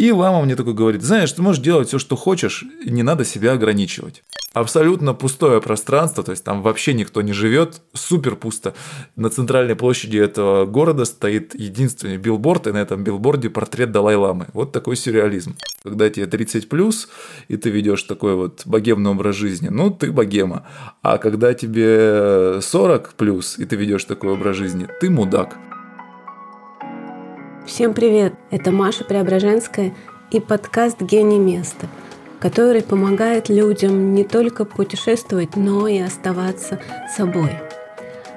И лама мне такой говорит, знаешь, ты можешь делать все, что хочешь, не надо себя ограничивать абсолютно пустое пространство, то есть там вообще никто не живет, супер пусто. На центральной площади этого города стоит единственный билборд, и на этом билборде портрет Далай-ламы. Вот такой сюрреализм. Когда тебе 30 плюс, и ты ведешь такой вот богемный образ жизни, ну ты богема. А когда тебе 40 плюс, и ты ведешь такой образ жизни, ты мудак. Всем привет! Это Маша Преображенская и подкаст «Гений места» который помогает людям не только путешествовать, но и оставаться собой.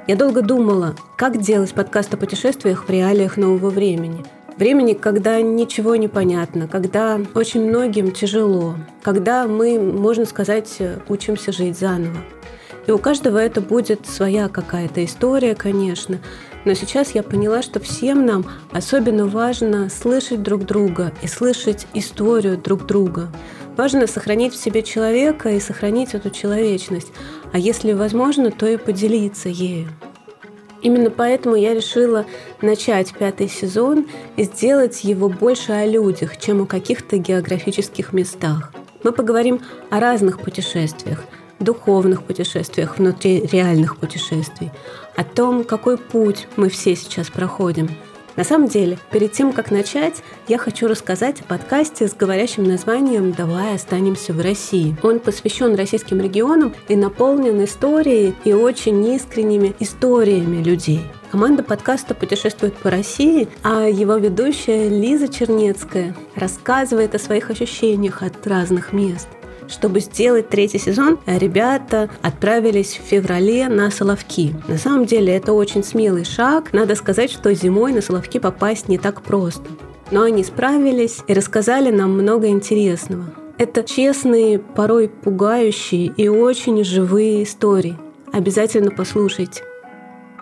Я долго думала, как делать подкаст о путешествиях в реалиях нового времени. Времени, когда ничего не понятно, когда очень многим тяжело, когда мы, можно сказать, учимся жить заново. И у каждого это будет своя какая-то история, конечно. Но сейчас я поняла, что всем нам особенно важно слышать друг друга и слышать историю друг друга. Важно сохранить в себе человека и сохранить эту человечность, а если возможно, то и поделиться ею. Именно поэтому я решила начать пятый сезон и сделать его больше о людях, чем о каких-то географических местах. Мы поговорим о разных путешествиях, духовных путешествиях внутри реальных путешествий, о том, какой путь мы все сейчас проходим – на самом деле, перед тем, как начать, я хочу рассказать о подкасте с говорящим названием «Давай останемся в России». Он посвящен российским регионам и наполнен историей и очень искренними историями людей. Команда подкаста путешествует по России, а его ведущая Лиза Чернецкая рассказывает о своих ощущениях от разных мест – чтобы сделать третий сезон, ребята отправились в феврале на Соловки. На самом деле это очень смелый шаг. Надо сказать, что зимой на Соловки попасть не так просто. Но они справились и рассказали нам много интересного. Это честные, порой пугающие и очень живые истории. Обязательно послушайте.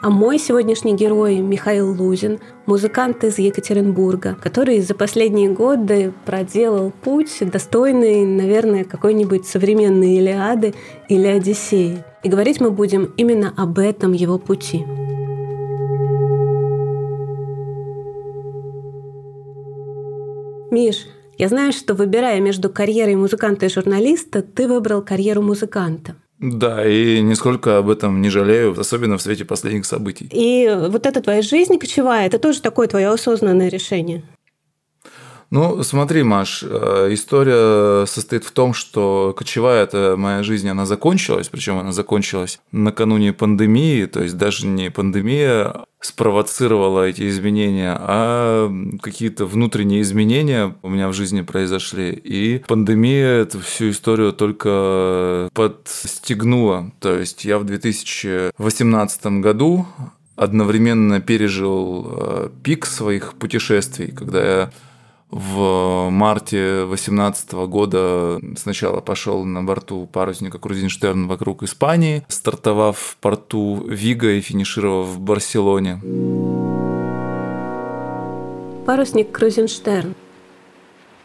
А мой сегодняшний герой Михаил Лузин, музыкант из Екатеринбурга, который за последние годы проделал путь, достойный, наверное, какой-нибудь современной Илиады или Одиссеи. И говорить мы будем именно об этом его пути. Миш, я знаю, что выбирая между карьерой музыканта и журналиста, ты выбрал карьеру музыканта. Да, и нисколько об этом не жалею, особенно в свете последних событий. И вот эта твоя жизнь кочевая, это тоже такое твое осознанное решение? Ну, смотри, Маш, э, история состоит в том, что кочевая эта моя жизнь, она закончилась, причем она закончилась накануне пандемии, то есть даже не пандемия спровоцировала эти изменения, а какие-то внутренние изменения у меня в жизни произошли. И пандемия эту всю историю только подстегнула. То есть я в 2018 году одновременно пережил э, пик своих путешествий, когда я в марте 2018 года сначала пошел на борту парусника Крузенштерн вокруг Испании, стартовав в порту Вига и финишировав в Барселоне. Парусник Крузенштерн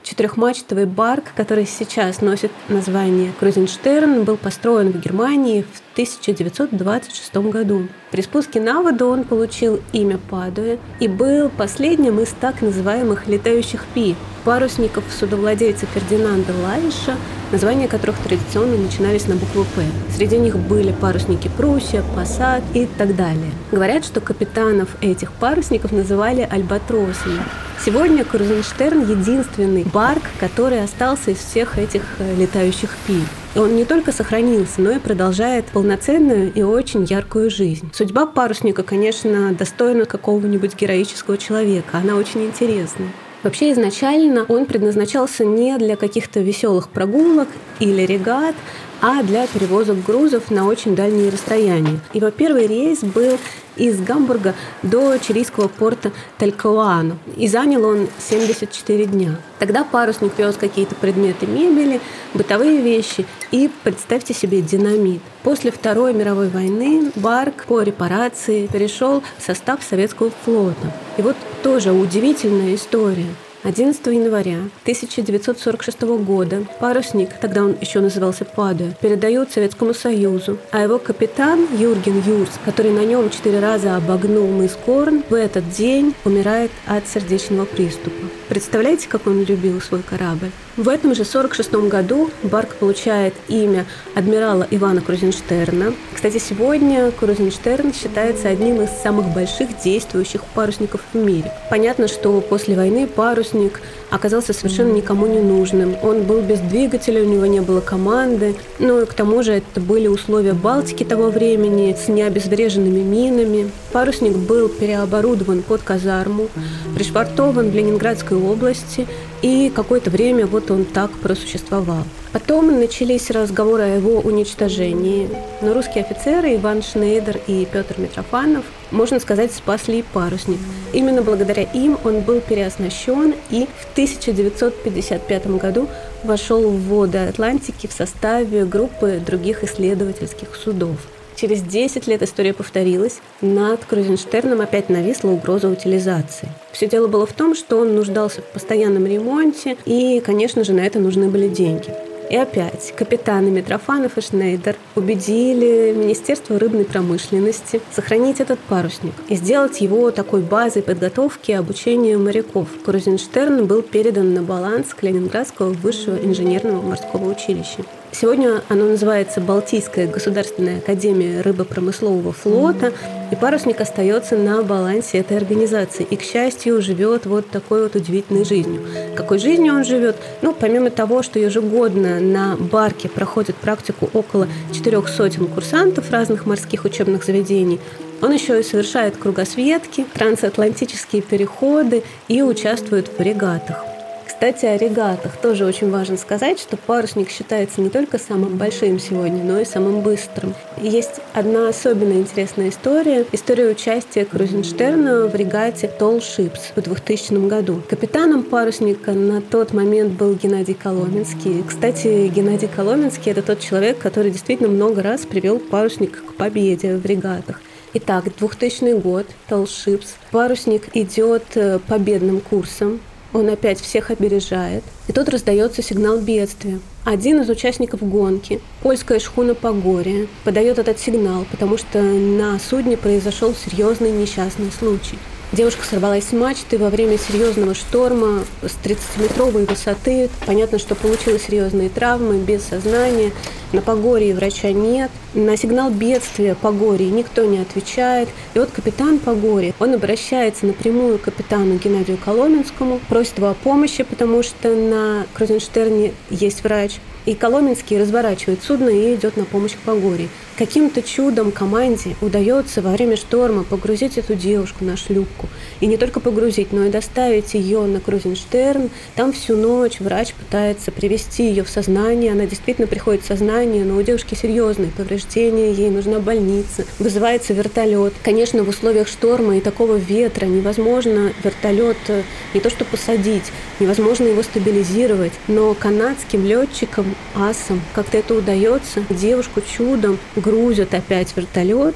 Четырехмачтовый барк, который сейчас носит название Крузенштерн, был построен в Германии в 1926 году. При спуске на воду он получил имя Падуя и был последним из так называемых летающих пи, парусников судовладельца Фердинанда Лайша, названия которых традиционно начинались на букву «П». Среди них были парусники Пруссия, Пассат и так далее. Говорят, что капитанов этих парусников называли альбатросами. Сегодня Крузенштерн — единственный барк, который остался из всех этих э, летающих пи. Он не только сохранился, но и продолжает полноценную и очень яркую жизнь. Судьба парусника, конечно, достойна какого-нибудь героического человека. Она очень интересная. Вообще изначально он предназначался не для каких-то веселых прогулок или регат, а для перевозок грузов на очень дальние расстояния. Его первый рейс был из Гамбурга до чилийского порта Талькауану, и занял он 74 дня. Тогда парусник вез какие-то предметы мебели, бытовые вещи и, представьте себе, динамит. После Второй мировой войны Барк по репарации перешел в состав советского флота. И вот тоже удивительная история. 11 января 1946 года парусник, тогда он еще назывался Падуя, передает Советскому Союзу, а его капитан Юрген Юрс, который на нем четыре раза обогнул мыс Корн, в этот день умирает от сердечного приступа. Представляете, как он любил свой корабль? В этом же 46 году Барк получает имя адмирала Ивана Крузенштерна. Кстати, сегодня Крузенштерн считается одним из самых больших действующих парусников в мире. Понятно, что после войны парусник оказался совершенно никому не нужным. Он был без двигателя, у него не было команды. Ну и к тому же это были условия Балтики того времени с необезвреженными минами. Парусник был переоборудован под казарму, пришвартован в Ленинградской области – и какое-то время вот он так просуществовал. Потом начались разговоры о его уничтожении. Но русские офицеры Иван Шнейдер и Петр Митрофанов, можно сказать, спасли парусник. Именно благодаря им он был переоснащен и в 1955 году вошел в воды Атлантики в составе группы других исследовательских судов. Через 10 лет история повторилась. Над Крузенштерном опять нависла угроза утилизации. Все дело было в том, что он нуждался в постоянном ремонте, и, конечно же, на это нужны были деньги. И опять капитаны Митрофанов и Шнейдер убедили Министерство рыбной промышленности сохранить этот парусник и сделать его такой базой подготовки и обучения моряков. Крузенштерн был передан на баланс Калининградского высшего инженерного морского училища. Сегодня оно называется Балтийская государственная академия рыбопромыслового флота, и парусник остается на балансе этой организации. И, к счастью, живет вот такой вот удивительной жизнью. Какой жизнью он живет? Ну, помимо того, что ежегодно на барке проходит практику около четырех сотен курсантов разных морских учебных заведений, он еще и совершает кругосветки, трансатлантические переходы и участвует в регатах. Кстати, о регатах тоже очень важно сказать, что парусник считается не только самым большим сегодня, но и самым быстрым. И есть одна особенно интересная история. История участия Крузенштерна в регате Tall Ships в 2000 году. Капитаном парусника на тот момент был Геннадий Коломенский. Кстати, Геннадий Коломенский – это тот человек, который действительно много раз привел парусник к победе в регатах. Итак, 2000 год, Ships. Парусник идет э, победным курсом он опять всех опережает. И тут раздается сигнал бедствия. Один из участников гонки, польская шхуна Погория, подает этот сигнал, потому что на судне произошел серьезный несчастный случай. Девушка сорвалась с мачты во время серьезного шторма с 30-метровой высоты. Понятно, что получила серьезные травмы, без сознания. На Погорье врача нет. На сигнал бедствия Погорье никто не отвечает. И вот капитан Погорье, он обращается напрямую к капитану Геннадию Коломенскому, просит его о помощи, потому что на Крузенштерне есть врач. И Коломенский разворачивает судно и идет на помощь к Погорье. Каким-то чудом команде удается во время шторма погрузить эту девушку на шлюпку. И не только погрузить, но и доставить ее на Крузенштерн. Там всю ночь врач пытается привести ее в сознание. Она действительно приходит в сознание, но у девушки серьезные повреждения, ей нужна больница. Вызывается вертолет. Конечно, в условиях шторма и такого ветра невозможно вертолет э, не то что посадить, невозможно его стабилизировать. Но канадским летчикам, асам, как-то это удается. Девушку чудом грузят опять вертолет.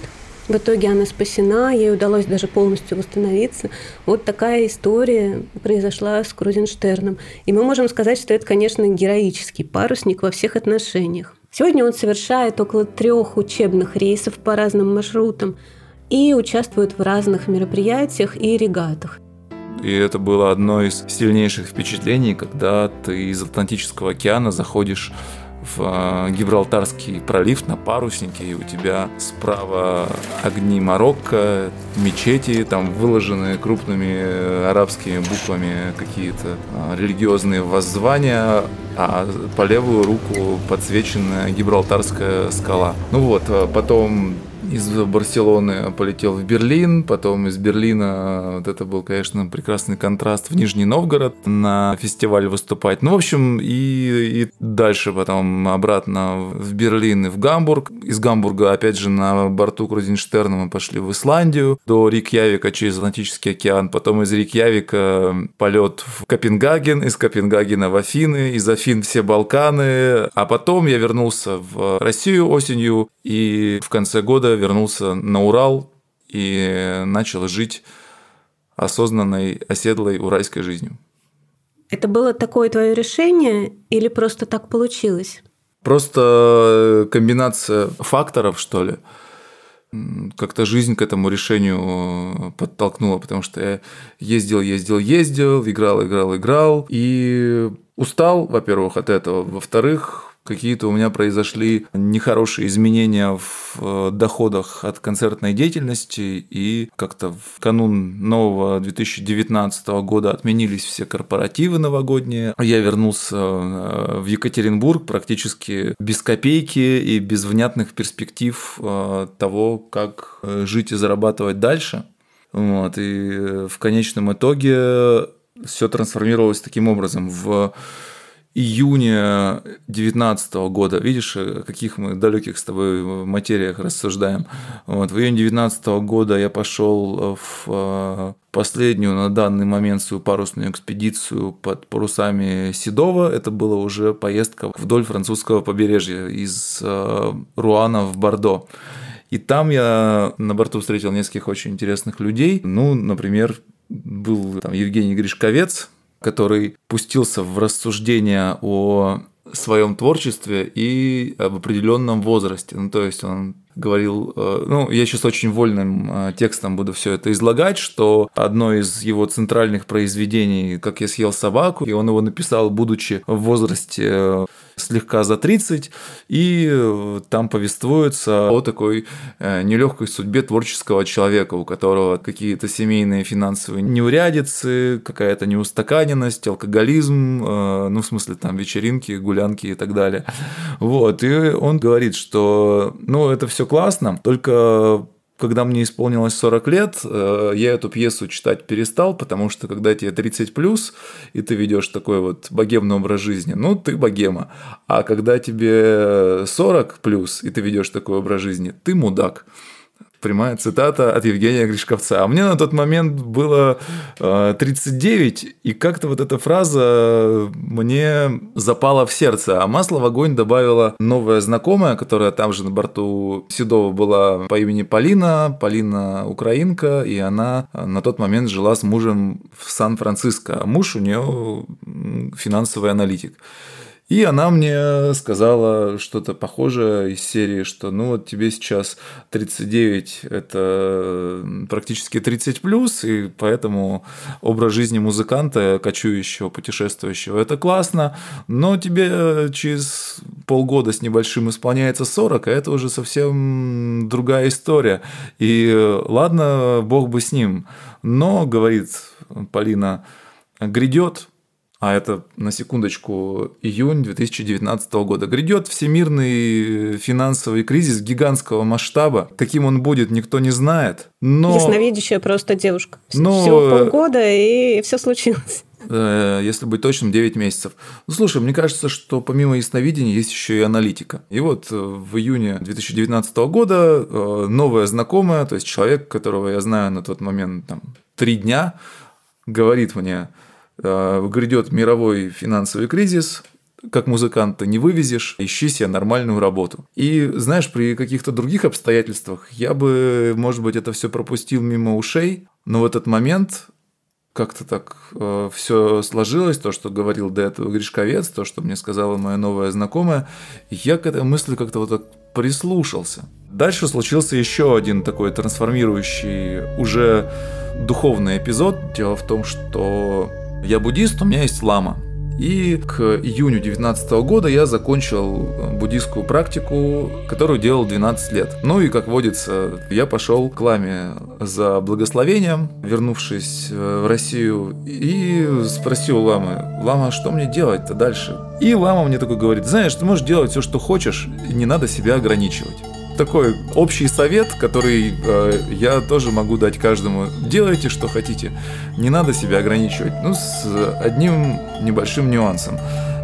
В итоге она спасена, ей удалось даже полностью восстановиться. Вот такая история произошла с Крузенштерном. И мы можем сказать, что это, конечно, героический парусник во всех отношениях. Сегодня он совершает около трех учебных рейсов по разным маршрутам и участвует в разных мероприятиях и регатах. И это было одно из сильнейших впечатлений, когда ты из Атлантического океана заходишь в э, Гибралтарский пролив на паруснике, и у тебя справа огни Марокко, мечети, там выложенные крупными э, арабскими буквами какие-то э, религиозные воззвания, а по левую руку подсвеченная Гибралтарская скала. Ну вот, потом из Барселоны полетел в Берлин, потом из Берлина, вот это был, конечно, прекрасный контраст в Нижний Новгород на фестиваль выступать. Ну, в общем, и, и дальше потом обратно в Берлин и в Гамбург. Из Гамбурга, опять же, на борту Крузенштерна мы пошли в Исландию до Рикьявика через Атлантический океан, потом из Рикьявика полет в Копенгаген, из Копенгагена в Афины, из Афин все Балканы, а потом я вернулся в Россию осенью и в конце года вернулся на Урал и начал жить осознанной, оседлой уральской жизнью. Это было такое твое решение или просто так получилось? Просто комбинация факторов, что ли. Как-то жизнь к этому решению подтолкнула, потому что я ездил, ездил, ездил, играл, играл, играл. И устал, во-первых, от этого. Во-вторых, какие-то у меня произошли нехорошие изменения в э, доходах от концертной деятельности, и как-то в канун нового 2019 года отменились все корпоративы новогодние. Я вернулся э, в Екатеринбург практически без копейки и без внятных перспектив э, того, как жить и зарабатывать дальше. Вот, и в конечном итоге все трансформировалось таким образом в июня 2019 года. Видишь, о каких мы далеких с тобой материях рассуждаем. Вот, в июне 2019 года я пошел в э, последнюю на данный момент свою парусную экспедицию под парусами Седова. Это была уже поездка вдоль французского побережья из э, Руана в Бордо. И там я на борту встретил нескольких очень интересных людей. Ну, например, был там Евгений Гришковец, который пустился в рассуждения о своем творчестве и об определенном возрасте. Ну, то есть он говорил, э, ну, я сейчас очень вольным э, текстом буду все это излагать, что одно из его центральных произведений «Как я съел собаку», и он его написал, будучи в возрасте э, слегка за 30, и там повествуется о такой нелегкой судьбе творческого человека, у которого какие-то семейные финансовые неурядицы, какая-то неустаканенность, алкоголизм, ну, в смысле, там, вечеринки, гулянки и так далее. Вот, и он говорит, что, ну, это все классно, только когда мне исполнилось 40 лет, э, я эту пьесу читать перестал, потому что когда тебе 30 плюс, и ты ведешь такой вот богемный образ жизни, ну, ты богема. А когда тебе 40 плюс, и ты ведешь такой образ жизни, ты мудак. Прямая цитата от Евгения Гришковца. А мне на тот момент было 39, э, и как-то вот эта фраза мне запала в сердце. А масло в огонь добавила новая знакомая, которая там же на борту Седова была по имени Полина. Полина украинка, и она на тот момент жила с мужем в Сан-Франциско. А муж у нее финансовый аналитик. И она мне сказала что-то похожее из серии, что ну вот тебе сейчас 39, это практически 30 плюс, и поэтому образ жизни музыканта, кочующего, путешествующего, это классно, но тебе через полгода с небольшим исполняется 40, а это уже совсем другая история. И ладно, бог бы с ним. Но, говорит Полина, грядет а это, на секундочку, июнь 2019 года. Грядет всемирный финансовый кризис гигантского масштаба. Каким он будет, никто не знает. Но... Ясновидящая просто девушка. Но... Всего полгода, и все случилось э, если быть точным, 9 месяцев. Ну, слушай, мне кажется, что помимо ясновидения есть еще и аналитика. И вот э, в июне 2019 года э, новая знакомая, то есть человек, которого я знаю на тот момент там, три дня, говорит мне, Э, грядет мировой финансовый кризис, как музыканта не вывезешь, ищи себе нормальную работу. И знаешь, при каких-то других обстоятельствах я бы, может быть, это все пропустил мимо ушей, но в этот момент как-то так э, все сложилось, то, что говорил до этого Гришковец, то, что мне сказала моя новая знакомая, я к этой мысли как-то вот так прислушался. Дальше случился еще один такой трансформирующий уже духовный эпизод. Дело в том, что я буддист, у меня есть лама. И к июню 2019 года я закончил э, буддийскую практику, которую делал 12 лет. Ну и, как водится, я пошел к ламе за благословением, вернувшись э, в Россию, и спросил ламы, лама, что мне делать-то дальше? И лама мне такой говорит, знаешь, ты можешь делать все, что хочешь, и не надо себя ограничивать такой общий совет, который э, я тоже могу дать каждому. Делайте, что хотите. Не надо себя ограничивать. Ну, с одним небольшим нюансом.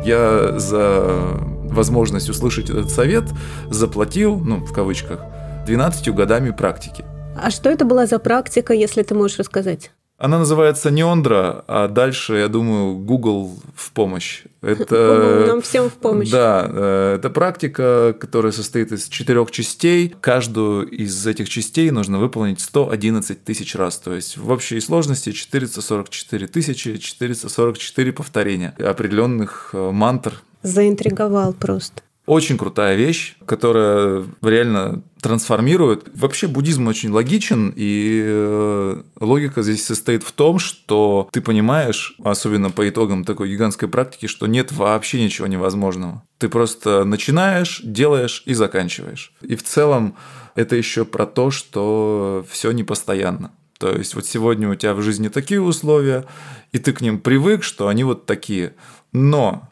Я за возможность услышать этот совет заплатил, ну, в кавычках, 12 годами практики. А что это была за практика, если ты можешь рассказать? Она называется Неондра, а дальше, я думаю, Google в помощь. Это, Google нам всем в помощь. Да, э, это практика, которая состоит из четырех частей. Каждую из этих частей нужно выполнить 111 тысяч раз. То есть в общей сложности 444 тысячи 444 повторения определенных э, мантр. Заинтриговал просто. Очень крутая вещь, которая реально трансформирует. Вообще буддизм очень логичен, и э, логика здесь состоит в том, что ты понимаешь, особенно по итогам такой гигантской практики, что нет вообще ничего невозможного. Ты просто начинаешь, делаешь и заканчиваешь. И в целом это еще про то, что все непостоянно. То есть вот сегодня у тебя в жизни такие условия, и ты к ним привык, что они вот такие. Но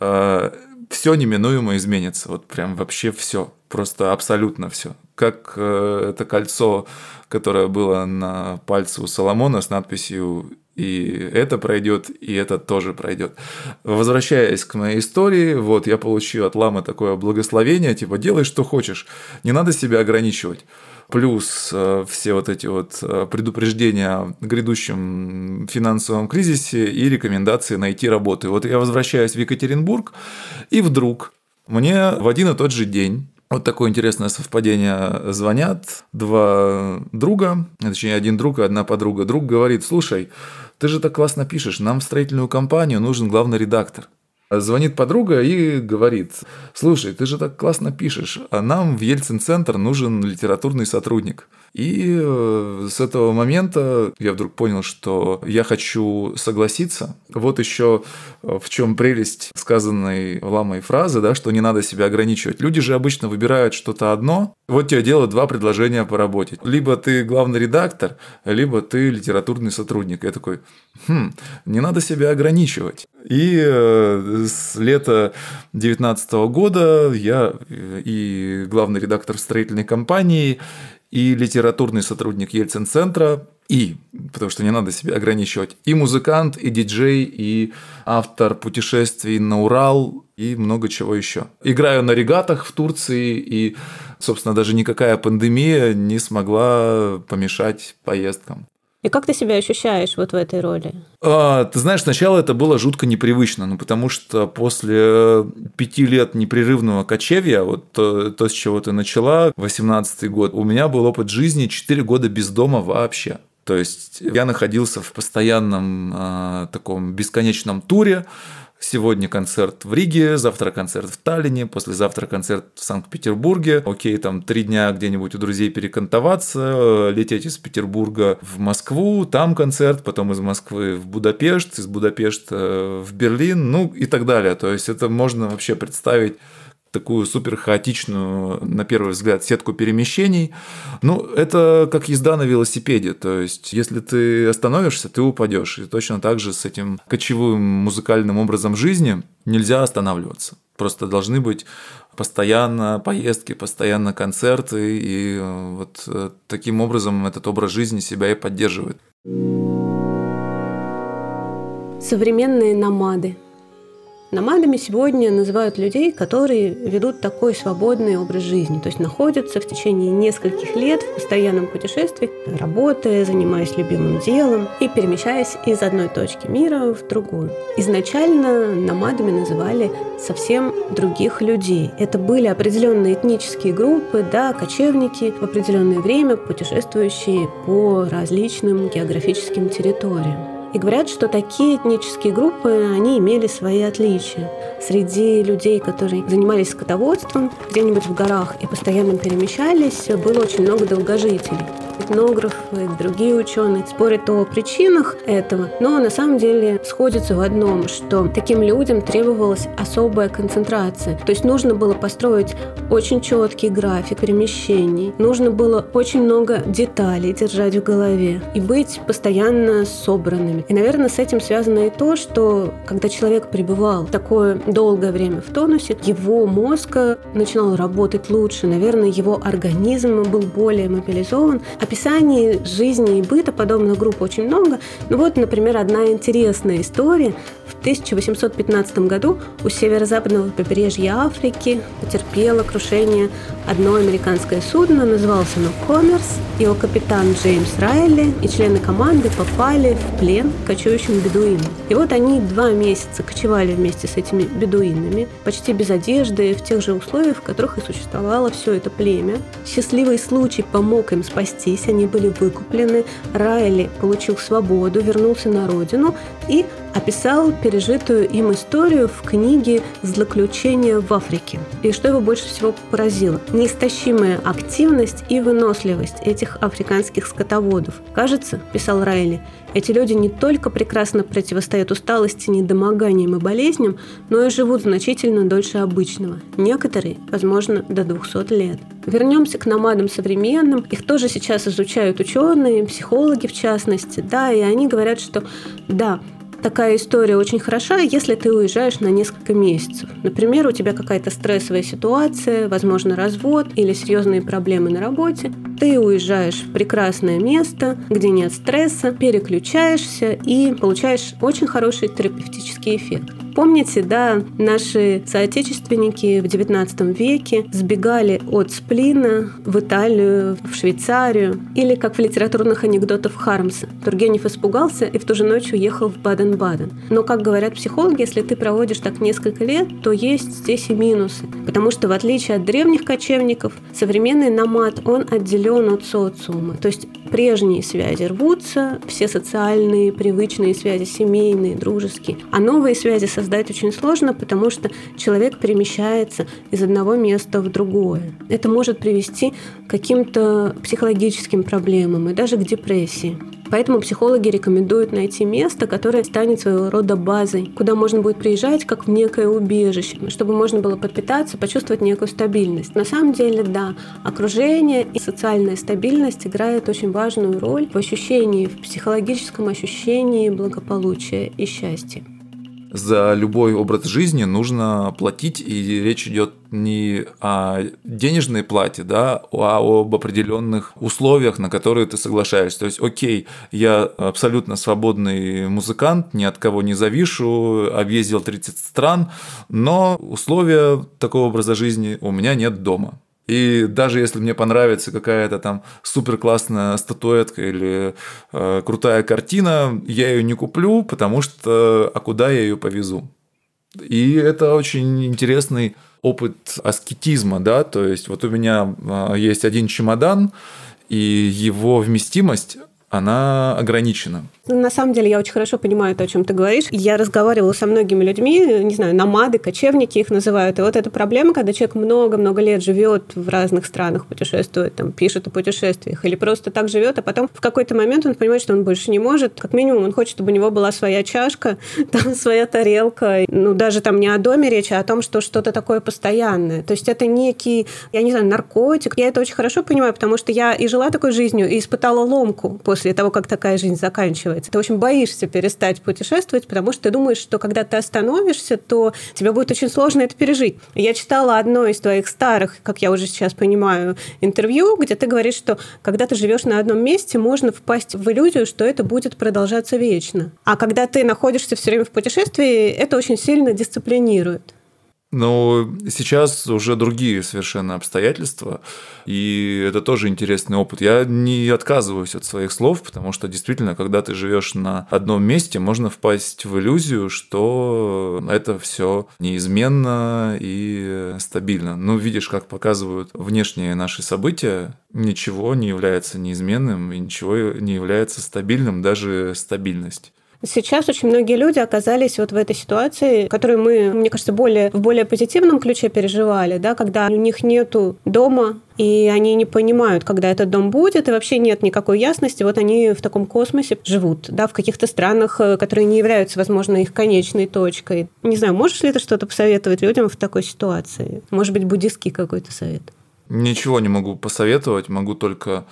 э, все неминуемо изменится. Вот прям вообще все. Просто абсолютно все. Как э, это кольцо, которое было на пальце у Соломона с надписью и это пройдет, и это тоже пройдет. Возвращаясь к моей истории, вот я получил от ламы такое благословение, типа делай, что хочешь, не надо себя ограничивать плюс э, все вот эти вот э, предупреждения о грядущем финансовом кризисе и рекомендации найти работу. Вот я возвращаюсь в Екатеринбург, и вдруг мне в один и тот же день вот такое интересное совпадение. Звонят два друга, точнее, один друг и одна подруга. Друг говорит, слушай, ты же так классно пишешь, нам в строительную компанию нужен главный редактор. Звонит подруга и говорит, слушай, ты же так классно пишешь, а нам в Ельцин-центр нужен литературный сотрудник. И э, с этого момента я вдруг понял, что я хочу согласиться. Вот еще э, в чем прелесть сказанной ламой фразы, да, что не надо себя ограничивать. Люди же обычно выбирают что-то одно. Вот тебе делают два предложения по работе. Либо ты главный редактор, либо ты литературный сотрудник. Я такой, хм, не надо себя ограничивать. И э, с лета 2019 года я и главный редактор строительной компании, и литературный сотрудник Ельцин-центра, и, потому что не надо себя ограничивать, и музыкант, и диджей, и автор путешествий на Урал, и много чего еще. Играю на регатах в Турции, и, собственно, даже никакая пандемия не смогла помешать поездкам. И как ты себя ощущаешь вот в этой роли? А, ты знаешь, сначала это было жутко непривычно, ну, потому что после пяти лет непрерывного кочевья, вот то, то с чего ты начала, 18 год, у меня был опыт жизни 4 года без дома вообще. То есть я находился в постоянном э, таком бесконечном туре, Сегодня концерт в Риге, завтра концерт в Таллине, послезавтра концерт в Санкт-Петербурге. Окей, там три дня где-нибудь у друзей перекантоваться, лететь из Петербурга в Москву, там концерт, потом из Москвы в Будапешт, из Будапешта в Берлин, ну и так далее. То есть это можно вообще представить такую супер хаотичную, на первый взгляд, сетку перемещений. Ну, это как езда на велосипеде. То есть, если ты остановишься, ты упадешь. И точно так же с этим кочевым музыкальным образом жизни нельзя останавливаться. Просто должны быть постоянно поездки, постоянно концерты, и вот э, таким образом этот образ жизни себя и поддерживает. Современные намады – Номадами сегодня называют людей, которые ведут такой свободный образ жизни, то есть находятся в течение нескольких лет в постоянном путешествии, работая, занимаясь любимым делом и перемещаясь из одной точки мира в другую. Изначально номадами называли совсем других людей. Это были определенные этнические группы, да, кочевники в определенное время, путешествующие по различным географическим территориям. И говорят, что такие этнические группы, они имели свои отличия. Среди людей, которые занимались скотоводством где-нибудь в горах и постоянно перемещались, было очень много долгожителей этнографы другие ученые спорят о причинах этого, но на самом деле сходятся в одном, что таким людям требовалась особая концентрация. То есть нужно было построить очень четкий график перемещений, нужно было очень много деталей держать в голове и быть постоянно собранными. И, наверное, с этим связано и то, что когда человек пребывал такое долгое время в тонусе, его мозг начинал работать лучше, наверное, его организм был более мобилизован, а Описаний жизни и быта подобных групп очень много. Ну вот, например, одна интересная история. В 1815 году у северо-западного побережья Африки потерпело крушение одно американское судно, называлось оно «Коммерс», его капитан Джеймс Райли и члены команды попали в плен к кочующим бедуинам. И вот они два месяца кочевали вместе с этими бедуинами, почти без одежды, в тех же условиях, в которых и существовало все это племя. Счастливый случай помог им спастись, они были выкуплены, Райли получил свободу, вернулся на родину и описал пережитую им историю в книге «Злоключение в Африке». И что его больше всего поразило? Неистощимая активность и выносливость этих африканских скотоводов. Кажется, писал Райли, эти люди не только прекрасно противостоят усталости, недомоганиям и болезням, но и живут значительно дольше обычного. Некоторые, возможно, до 200 лет. Вернемся к намадам современным. Их тоже сейчас изучают ученые, психологи в частности. Да, и они говорят, что да, такая история очень хороша, если ты уезжаешь на несколько месяцев. Например, у тебя какая-то стрессовая ситуация, возможно, развод или серьезные проблемы на работе. Ты уезжаешь в прекрасное место, где нет стресса, переключаешься и получаешь очень хороший терапевтический эффект. Помните, да, наши соотечественники в XIX веке сбегали от сплина в Италию, в Швейцарию, или, как в литературных анекдотах Хармса. Тургенев испугался и в ту же ночь уехал в Баден-Баден. Но, как говорят психологи, если ты проводишь так несколько лет, то есть здесь и минусы. Потому что, в отличие от древних кочевников, современный намат, он отделен от социума. То есть прежние связи рвутся, все социальные, привычные связи, семейные, дружеские. А новые связи создать очень сложно, потому что человек перемещается из одного места в другое. Это может привести к каким-то психологическим проблемам и даже к депрессии. Поэтому психологи рекомендуют найти место, которое станет своего рода базой, куда можно будет приезжать как в некое убежище, чтобы можно было подпитаться, почувствовать некую стабильность. На самом деле, да, окружение и социальная стабильность играют очень важную роль в ощущении, в психологическом ощущении благополучия и счастья за любой образ жизни нужно платить, и речь идет не о денежной плате, да, а об определенных условиях, на которые ты соглашаешься. То есть, окей, я абсолютно свободный музыкант, ни от кого не завишу, объездил 30 стран, но условия такого образа жизни у меня нет дома. И даже если мне понравится какая-то там супер классная статуэтка или э, крутая картина, я ее не куплю, потому что а куда я ее повезу? И это очень интересный опыт аскетизма, да, то есть вот у меня э, есть один чемодан, и его вместимость она ограничена. На самом деле я очень хорошо понимаю то, о чем ты говоришь. Я разговаривала со многими людьми, не знаю, намады, кочевники их называют. И вот эта проблема, когда человек много-много лет живет в разных странах, путешествует, там, пишет о путешествиях, или просто так живет, а потом в какой-то момент он понимает, что он больше не может. Как минимум он хочет, чтобы у него была своя чашка, там своя тарелка. Ну, даже там не о доме речь, а о том, что что-то такое постоянное. То есть это некий, я не знаю, наркотик. Я это очень хорошо понимаю, потому что я и жила такой жизнью, и испытала ломку после того, как такая жизнь заканчивается. Ты очень боишься перестать путешествовать, потому что ты думаешь, что когда ты остановишься, то тебе будет очень сложно это пережить. Я читала одно из твоих старых, как я уже сейчас понимаю, интервью, где ты говоришь, что когда ты живешь на одном месте, можно впасть в иллюзию, что это будет продолжаться вечно. А когда ты находишься все время в путешествии, это очень сильно дисциплинирует. Но сейчас уже другие совершенно обстоятельства, и это тоже интересный опыт. Я не отказываюсь от своих слов, потому что действительно, когда ты живешь на одном месте, можно впасть в иллюзию, что это все неизменно и стабильно. Ну, видишь, как показывают внешние наши события, ничего не является неизменным и ничего не является стабильным, даже стабильность. Сейчас очень многие люди оказались вот в этой ситуации, которую мы, мне кажется, более, в более позитивном ключе переживали, да, когда у них нету дома, и они не понимают, когда этот дом будет, и вообще нет никакой ясности. Вот они в таком космосе живут, да, в каких-то странах, э, которые не являются, возможно, их конечной точкой. Не знаю, можешь ли ты что-то посоветовать людям в такой ситуации? Может быть, буддистский какой-то совет? Ничего не могу посоветовать, могу только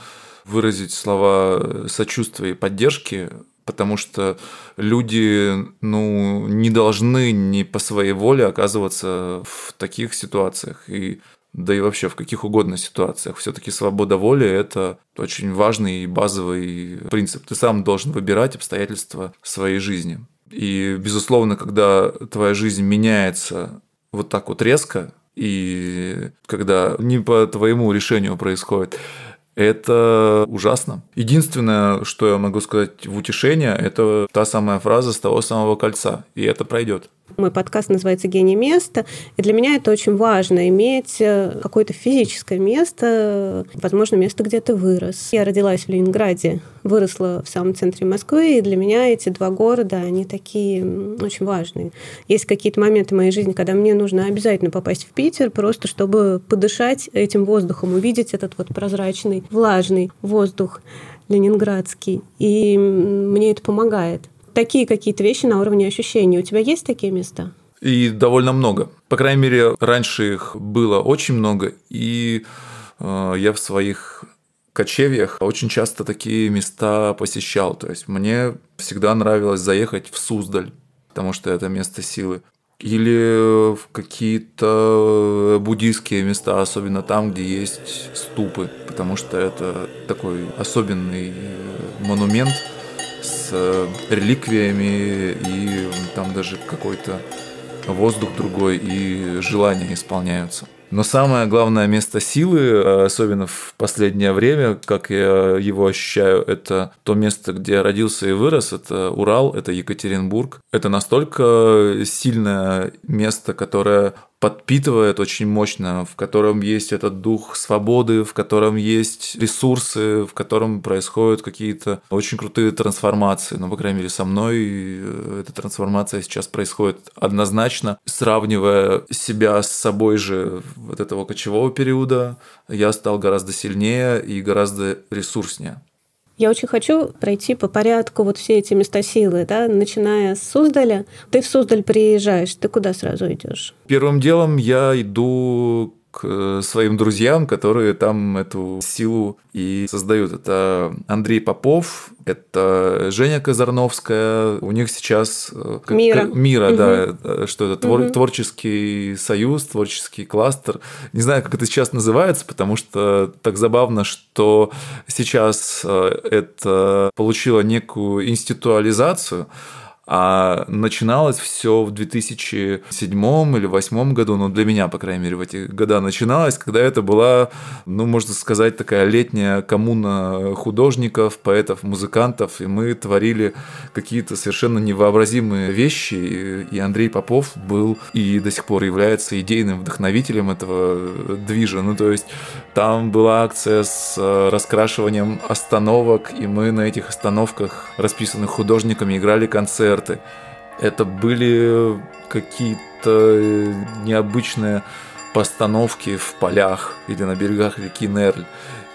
выразить слова сочувствия и поддержки потому что люди ну, не должны не по своей воле оказываться в таких ситуациях. И да и вообще в каких угодно ситуациях. Все-таки свобода воли – это очень важный и базовый принцип. Ты сам должен выбирать обстоятельства своей жизни. И, безусловно, когда твоя жизнь меняется вот так вот резко, и когда не по твоему решению происходит, это ужасно. Единственное, что я могу сказать в утешение, это та самая фраза с того самого кольца. И это пройдет. Мой подкаст называется «Гений места», и для меня это очень важно, иметь э, какое-то физическое место, возможно, место, где ты вырос. Я родилась в Ленинграде, выросла в самом центре Москвы, и для меня эти два города, они такие очень важные. Есть какие-то моменты в моей жизни, когда мне нужно обязательно попасть в Питер, просто чтобы подышать этим воздухом, увидеть этот вот прозрачный, влажный воздух ленинградский. И мне это помогает такие какие-то вещи на уровне ощущений. У тебя есть такие места? И довольно много. По крайней мере, раньше их было очень много, и э, я в своих кочевьях очень часто такие места посещал. То есть мне всегда нравилось заехать в Суздаль, потому что это место силы. Или в какие-то буддийские места, особенно там, где есть ступы, потому что это такой особенный монумент – с э, реликвиями, и там даже какой-то воздух другой, и желания исполняются. Но самое главное место силы, особенно в последнее время, как я его ощущаю, это то место, где я родился и вырос, это Урал, это Екатеринбург. Это настолько сильное место, которое подпитывает очень мощно, в котором есть этот дух свободы, в котором есть ресурсы, в котором происходят какие-то очень крутые трансформации. Ну, по крайней мере, со мной э, эта трансформация сейчас происходит однозначно. Сравнивая себя с собой же вот этого кочевого периода, я стал гораздо сильнее и гораздо ресурснее. Я очень хочу пройти по порядку вот все эти места силы, да, начиная с Суздаля. Ты в Суздаль приезжаешь, ты куда сразу идешь? Первым делом я иду к э, своим друзьям, которые там эту силу и создают. Это Андрей Попов, это Женя Казарновская. У них сейчас... Э, Мира. Мира, угу. да. Что это? Твор, угу. Творческий союз, творческий кластер. Не знаю, как это сейчас называется, потому что так забавно, что сейчас э, это получило некую институализацию, а начиналось все в 2007 или 2008 году, ну для меня, по крайней мере, в эти года начиналось, когда это была, ну можно сказать, такая летняя коммуна художников, поэтов, музыкантов, и мы творили какие-то совершенно невообразимые вещи, и Андрей Попов был и до сих пор является идейным вдохновителем этого движа. Ну то есть там была акция с э, раскрашиванием остановок, и мы на этих остановках, расписанных художниками, играли концерт концерты. Это были какие-то необычные постановки в полях или на берегах реки Нерль.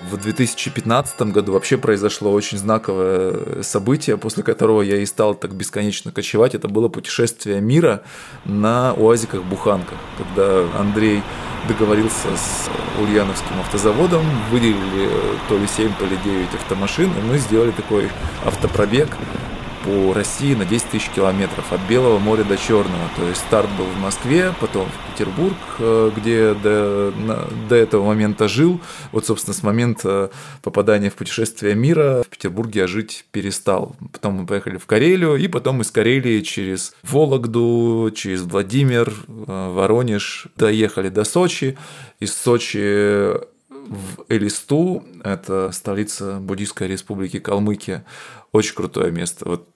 В 2015 году вообще произошло очень знаковое событие, после которого я и стал так бесконечно кочевать. Это было путешествие мира на уазиках-буханках, когда Андрей договорился с Ульяновским автозаводом, выделили то ли 7, то ли 9 автомашин, и мы сделали такой автопробег по России на 10 тысяч километров от Белого моря до Черного. То есть старт был в Москве, потом в Петербург, э, где до, до этого момента жил. Вот, собственно, с момента попадания в путешествие мира в Петербурге я жить перестал. Потом мы поехали в Карелию, и потом из Карелии через Вологду, через Владимир, э, Воронеж доехали до Сочи. Из Сочи в Элисту, это столица Буддийской республики Калмыкия, очень крутое место. Вот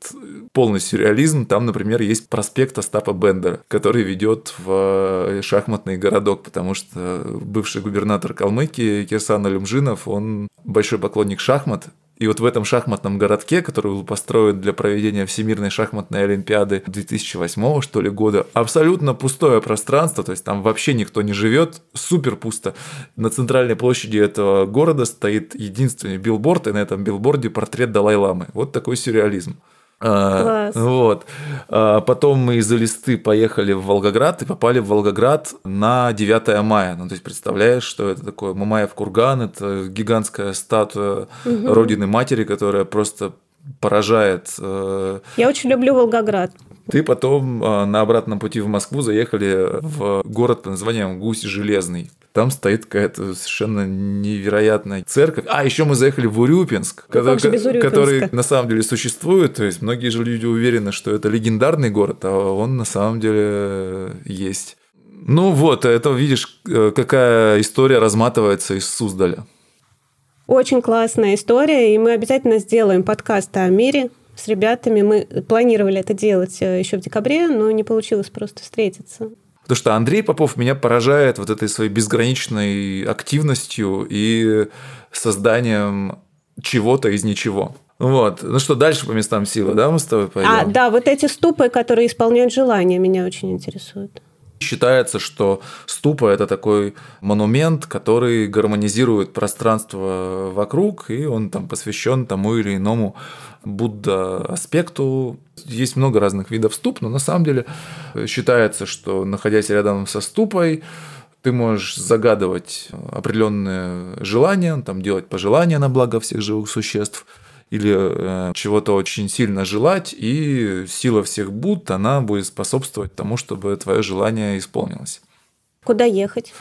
полный сюрреализм. Там, например, есть проспект Остапа Бендера, который ведет в шахматный городок, потому что бывший губернатор Калмыкии Кирсан Алюмжинов, он большой поклонник шахмат, и вот в этом шахматном городке, который был построен для проведения Всемирной шахматной олимпиады 2008 что ли года, абсолютно пустое пространство, то есть там вообще никто не живет, супер пусто. На центральной площади этого города стоит единственный билборд, и на этом билборде портрет Далай-ламы. Вот такой сюрреализм. А, Класс. Вот. А потом мы из Элисты поехали в Волгоград и попали в Волгоград на 9 мая. Ну, то есть, представляешь, что это такое? Мамаев курган, это гигантская статуя угу. Родины Матери, которая просто поражает. Э, Я очень люблю Волгоград. Ты потом а, на обратном пути в Москву заехали в город под названием Гусь Железный. Там стоит какая-то совершенно невероятная церковь. А, еще мы заехали в Урюпинск, ну, который, который на самом деле существует. То есть многие же люди уверены, что это легендарный город, а он на самом деле есть. Ну вот, это видишь, э, какая история разматывается из Суздаля. Очень классная история, и мы обязательно сделаем подкаст о мире с ребятами. Мы планировали это делать э, еще в декабре, но не получилось просто встретиться. Потому что Андрей Попов меня поражает вот этой своей безграничной активностью и созданием чего-то из ничего. Вот. Ну что, дальше по местам силы, да, мы с тобой пойдем? А, да, вот эти ступы, которые исполняют желания, меня очень интересуют. Считается, что ступа – это такой монумент, который гармонизирует пространство вокруг, и он там посвящен тому или иному Будда аспекту. Есть много разных видов ступ, но на самом деле считается, что находясь рядом со ступой, ты можешь загадывать определенные желания, там делать пожелания на благо всех живых существ – или э, чего-то очень сильно желать, и сила всех Буд, она будет способствовать тому, чтобы твое желание исполнилось. Куда ехать?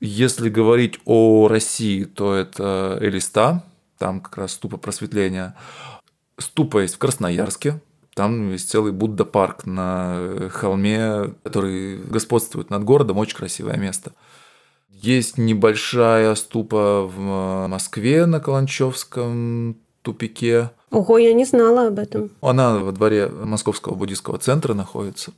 Если говорить о России, то это Элиста, там как раз ступа просветления. Ступа есть в Красноярске, там есть целый Будда-парк на холме, который господствует над городом, очень красивое место. Есть небольшая ступа в Москве на Каланчевском, тупике. Ого, я не знала об этом. Она во дворе Московского буддийского центра находится.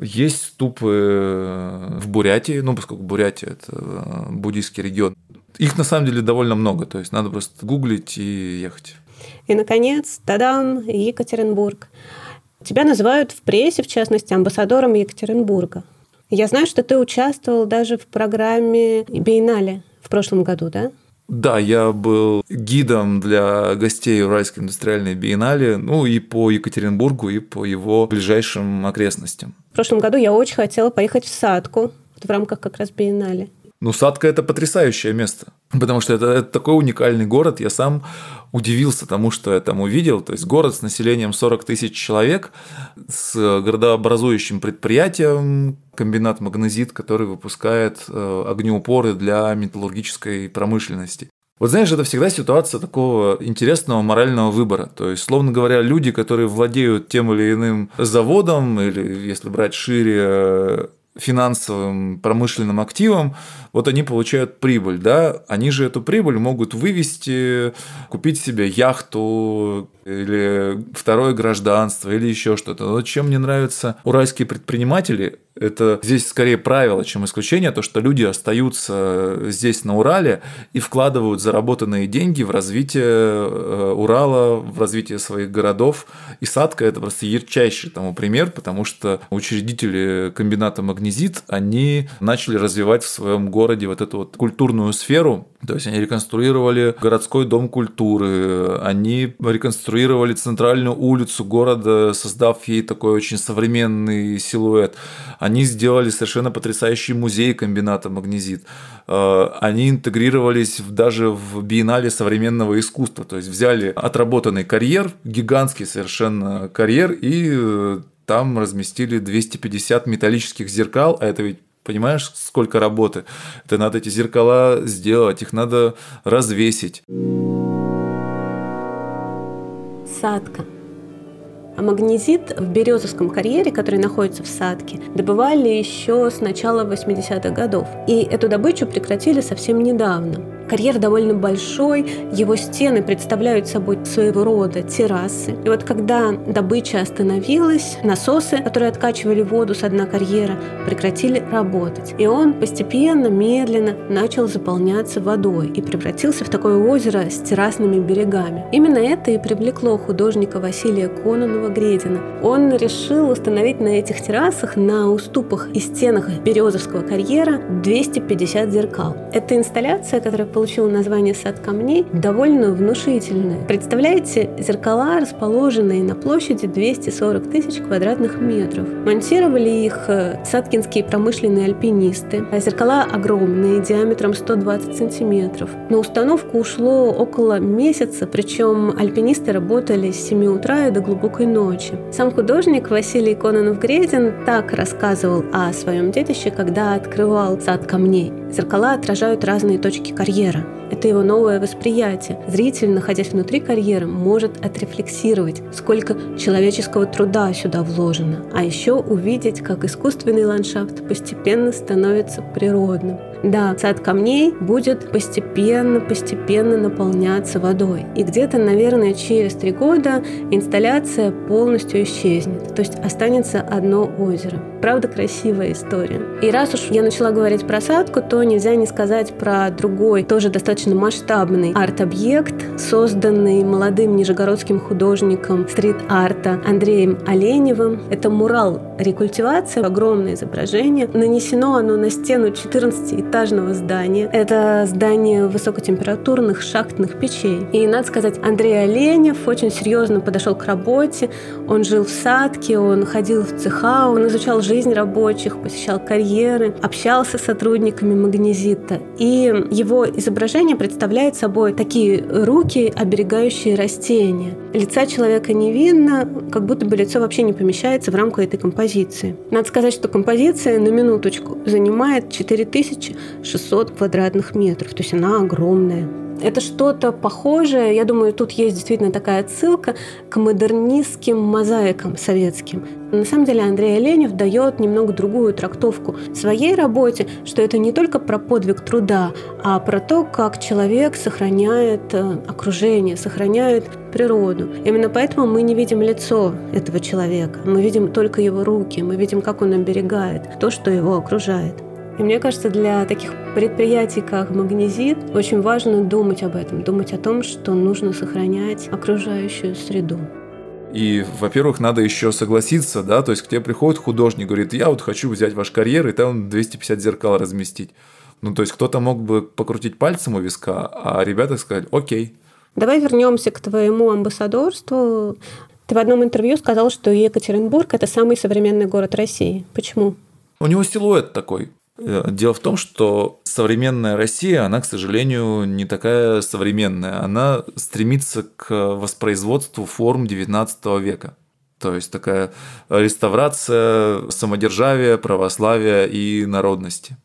Есть ступы в Бурятии, ну, поскольку Бурятия – это буддийский регион. Их на самом деле довольно много, то есть надо просто гуглить и ехать. И, наконец, тадам, Екатеринбург. Тебя называют в прессе, в частности, амбассадором Екатеринбурга. Я знаю, что ты участвовал даже в программе Биеннале в прошлом году, да? Да, я был гидом для гостей Уральской индустриальной биеннале, ну и по Екатеринбургу, и по его ближайшим окрестностям. В прошлом году я очень хотела поехать в Садку в рамках как раз биеннале. Ну, Садка – это потрясающее место, потому что это, это такой уникальный город. Я сам удивился тому, что я там увидел. То есть город с населением 40 тысяч человек, с городообразующим предприятием, комбинат «Магнезит», который выпускает э, огнеупоры для металлургической промышленности. Вот знаешь, это всегда ситуация такого интересного морального выбора. То есть, словно говоря, люди, которые владеют тем или иным заводом, или, если брать шире, финансовым промышленным активом, вот они получают прибыль, да, они же эту прибыль могут вывести, купить себе яхту или второе гражданство или еще что-то. Но чем мне нравятся уральские предприниматели, это здесь скорее правило, чем исключение, то, что люди остаются здесь на Урале и вкладывают заработанные деньги в развитие э, Урала, в развитие своих городов. И Садка – это просто ярчайший тому пример, потому что учредители комбината «Магнезит», они начали развивать в своем городе вот эту вот культурную сферу, то есть они реконструировали городской дом культуры, они реконструировали центральную улицу города, создав ей такой очень современный силуэт. Они сделали совершенно потрясающий музей комбината «Магнезит». Э, они интегрировались даже в биеннале современного искусства, то есть взяли отработанный карьер, гигантский совершенно карьер, и э, там разместили 250 металлических зеркал, а это ведь Понимаешь, сколько работы? Это надо эти зеркала сделать, их надо развесить. Садка. А магнезит в Березовском карьере, который находится в Садке, добывали еще с начала 80-х годов. И эту добычу прекратили совсем недавно. Карьер довольно большой, его стены представляют собой своего рода террасы. И вот когда добыча остановилась, насосы, которые откачивали воду с дна карьера, прекратили работать. И он постепенно, медленно начал заполняться водой и превратился в такое озеро с террасными берегами. Именно это и привлекло художника Василия Кононова Гредина. Он решил установить на этих террасах, на уступах и стенах Березовского карьера 250 зеркал. Эта инсталляция, которая получила название «Сад камней», довольно внушительное. Представляете, зеркала, расположенные на площади 240 тысяч квадратных метров. Монтировали их э, саткинские промышленные альпинисты. А зеркала огромные, диаметром 120 сантиметров. На установку ушло около месяца, причем альпинисты работали с 7 утра и до глубокой ночи. Сам художник Василий Кононов-Гредин так рассказывал о своем детище, когда открывал сад камней. Зеркала отражают разные точки карьера. Это его новое восприятие. Зритель, находясь внутри карьеры, может отрефлексировать, сколько человеческого труда сюда вложено, а еще увидеть, как искусственный ландшафт постепенно становится природным. Да, сад камней будет постепенно-постепенно наполняться водой. И где-то, наверное, через три года инсталляция полностью исчезнет. То есть останется одно озеро. Правда, красивая история. И раз уж я начала говорить про садку, то нельзя не сказать про другой, тоже достаточно масштабный арт-объект, созданный молодым нижегородским художником стрит-арта Андреем Оленевым. Это мурал рекультивация, огромное изображение. Нанесено оно на стену 14 двухэтажного здания. Это здание высокотемпературных шахтных печей. И, надо сказать, Андрей Оленев очень серьезно подошел к работе. Он жил в садке, он ходил в цеха, он изучал жизнь рабочих, посещал карьеры, общался с сотрудниками магнезита. И его изображение представляет собой такие руки, оберегающие растения. Лица человека не видно, как будто бы лицо вообще не помещается в рамку этой композиции. Надо сказать, что композиция на минуточку занимает 4000 600 квадратных метров, то есть она огромная. Это что-то похожее, я думаю, тут есть действительно такая отсылка к модернистским мозаикам советским. На самом деле Андрей Оленев дает немного другую трактовку своей работе, что это не только про подвиг труда, а про то, как человек сохраняет э, окружение, сохраняет природу. Именно поэтому мы не видим лицо этого человека, мы видим только его руки, мы видим, как он оберегает то, что его окружает. И мне кажется, для таких предприятий, как Магнезит, очень важно думать об этом, думать о том, что нужно сохранять окружающую среду. И, во-первых, надо еще согласиться, да, то есть к тебе приходит художник, говорит, я вот хочу взять ваш карьер и там 250 зеркал разместить. Ну, то есть кто-то мог бы покрутить пальцем у виска, а ребята сказать, окей. Давай вернемся к твоему амбассадорству. Ты в одном интервью сказал, что Екатеринбург – это самый современный город России. Почему? У него силуэт такой. Э, дело в том, что современная Россия, она, к сожалению, не такая современная. Она стремится к воспроизводству форм XIX века. То есть такая реставрация самодержавия, православия и народности.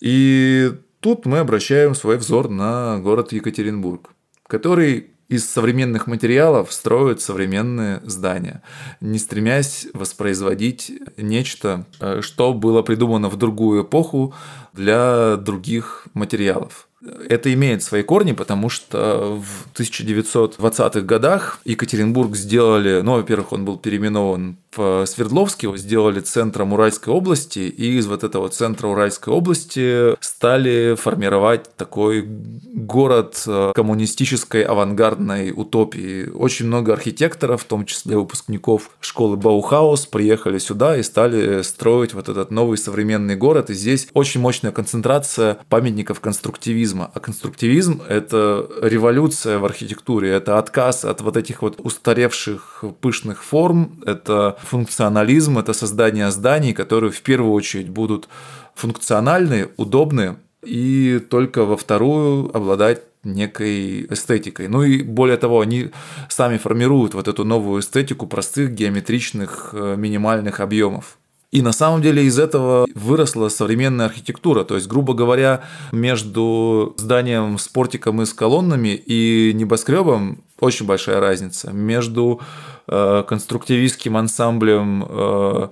И тут мы обращаем свой взор на город Екатеринбург, который из современных материалов строят современные здания, не стремясь воспроизводить нечто, э, что было придумано в другую эпоху для других материалов. Это имеет свои корни, потому что в 1920-х годах Екатеринбург сделали, ну, во-первых, он был переименован в Свердловске, его сделали центром Уральской области, и из вот этого центра Уральской области стали формировать такой город э, коммунистической авангардной утопии. Очень много архитекторов, в том числе выпускников школы Баухаус, приехали сюда и стали строить вот этот новый современный город, и здесь очень мощная концентрация памятников конструктивизма конструктивизма. А конструктивизм – это революция в архитектуре, это отказ от вот этих вот устаревших пышных форм, это функционализм, это создание зданий, которые в первую очередь будут функциональны, удобны, и только во вторую обладать некой эстетикой. Ну и более того, они сами формируют вот эту новую эстетику простых геометричных э, минимальных объемов. И на самом деле из этого выросла современная архитектура. То есть, грубо говоря, между зданием с портиком и с колоннами и небоскребом очень большая разница. Между э, конструктивистским ансамблем э,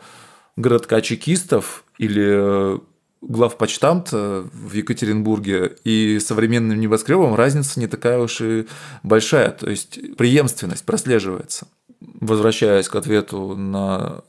городка чекистов или э, главпочтамт в Екатеринбурге и современным небоскребом разница не такая уж и большая. То есть преемственность прослеживается. Возвращаясь к ответу на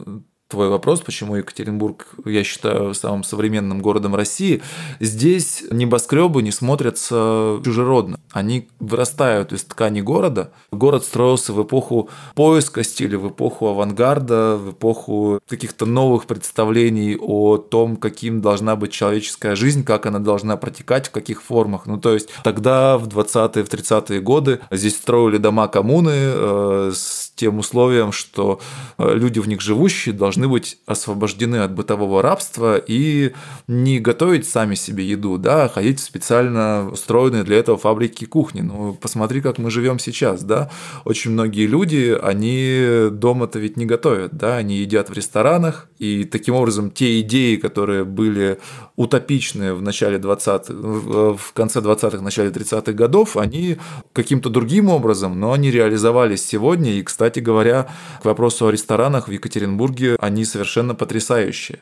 твой вопрос, почему Екатеринбург, я считаю, самым современным городом России, здесь небоскребы не смотрятся чужеродно. Они вырастают из ткани города. Город строился в эпоху поиска стиля, в эпоху авангарда, в эпоху каких-то новых представлений о том, каким должна быть человеческая жизнь, как она должна протекать, в каких формах. Ну, то есть тогда, в 20-е, в 30-е годы, здесь строили дома коммуны э, с тем условием, что э, люди в них живущие должны быть освобождены от бытового рабства и не готовить сами себе еду, да, а ходить в специально устроенные для этого фабрики кухни. Ну, посмотри, как мы живем сейчас, да. Очень многие люди, они дома-то ведь не готовят, да, они едят в ресторанах, и таким образом те идеи, которые были утопичные в начале 20 в конце 20-х, начале 30-х годов, они каким-то другим образом, но они реализовались сегодня, и, кстати, кстати говоря, к вопросу о ресторанах в Екатеринбурге, они совершенно потрясающие.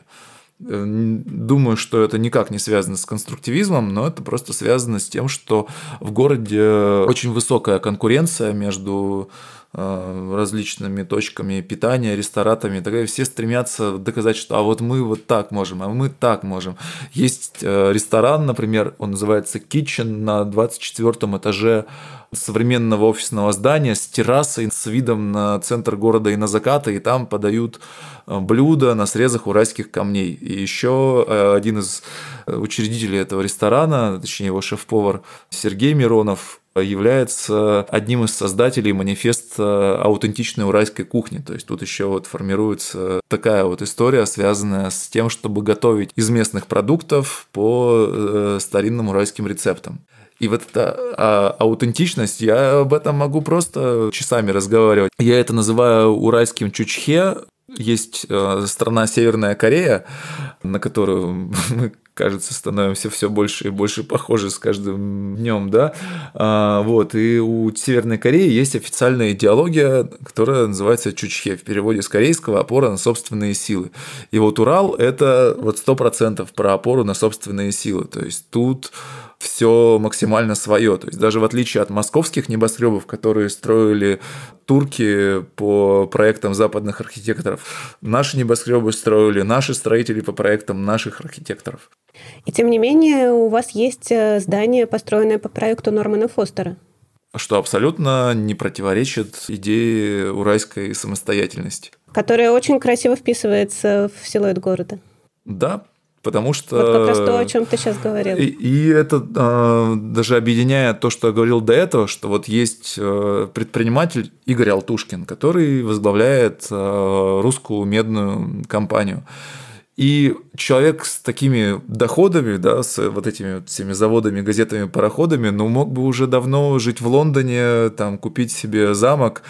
Э, думаю, что это никак не связано с конструктивизмом, но это просто связано с тем, что в городе очень высокая конкуренция между э, различными точками питания, ресторатами, так все стремятся доказать, что а вот мы вот так можем, а мы так можем. Есть э, ресторан, например, он называется Kitchen на 24 этаже современного офисного здания с террасой, с видом на центр города и на закаты, и там подают э, блюда на срезах уральских камней. И еще э, один из учредителей этого ресторана, точнее его шеф-повар Сергей Миронов, является одним из создателей манифеста аутентичной уральской кухни. То есть тут еще вот формируется такая вот история, связанная с тем, чтобы готовить из местных продуктов по э, старинным уральским рецептам. И вот эта а, аутентичность, я об этом могу просто часами разговаривать. Я это называю уральским чучхе. Есть э, страна Северная Корея, на которую мы кажется, становимся все больше и больше похожи с каждым днем, да, а, вот, и у Северной Кореи есть официальная идеология, которая называется чучхе, в переводе с корейского «опора на собственные силы». И вот Урал – это вот сто процентов про опору на собственные силы, то есть тут все максимально свое. То есть даже в отличие от московских небоскребов, которые строили турки по проектам западных архитекторов, наши небоскребы строили наши строители по проектам наших архитекторов. И тем не менее у вас есть э, здание, построенное по проекту Нормана Фостера. Что абсолютно не противоречит идее уральской самостоятельности. Которая очень красиво вписывается в силуэт города. Да, Потому что... Вот как раз то, о чем ты сейчас говорил. И, и это э, даже объединяет то, что я говорил до этого, что вот есть э, предприниматель Игорь Алтушкин, который возглавляет э, русскую медную компанию. И человек с такими доходами, да, с вот этими всеми заводами, газетами, пароходами, ну, мог бы уже давно жить в Лондоне, там, купить себе замок,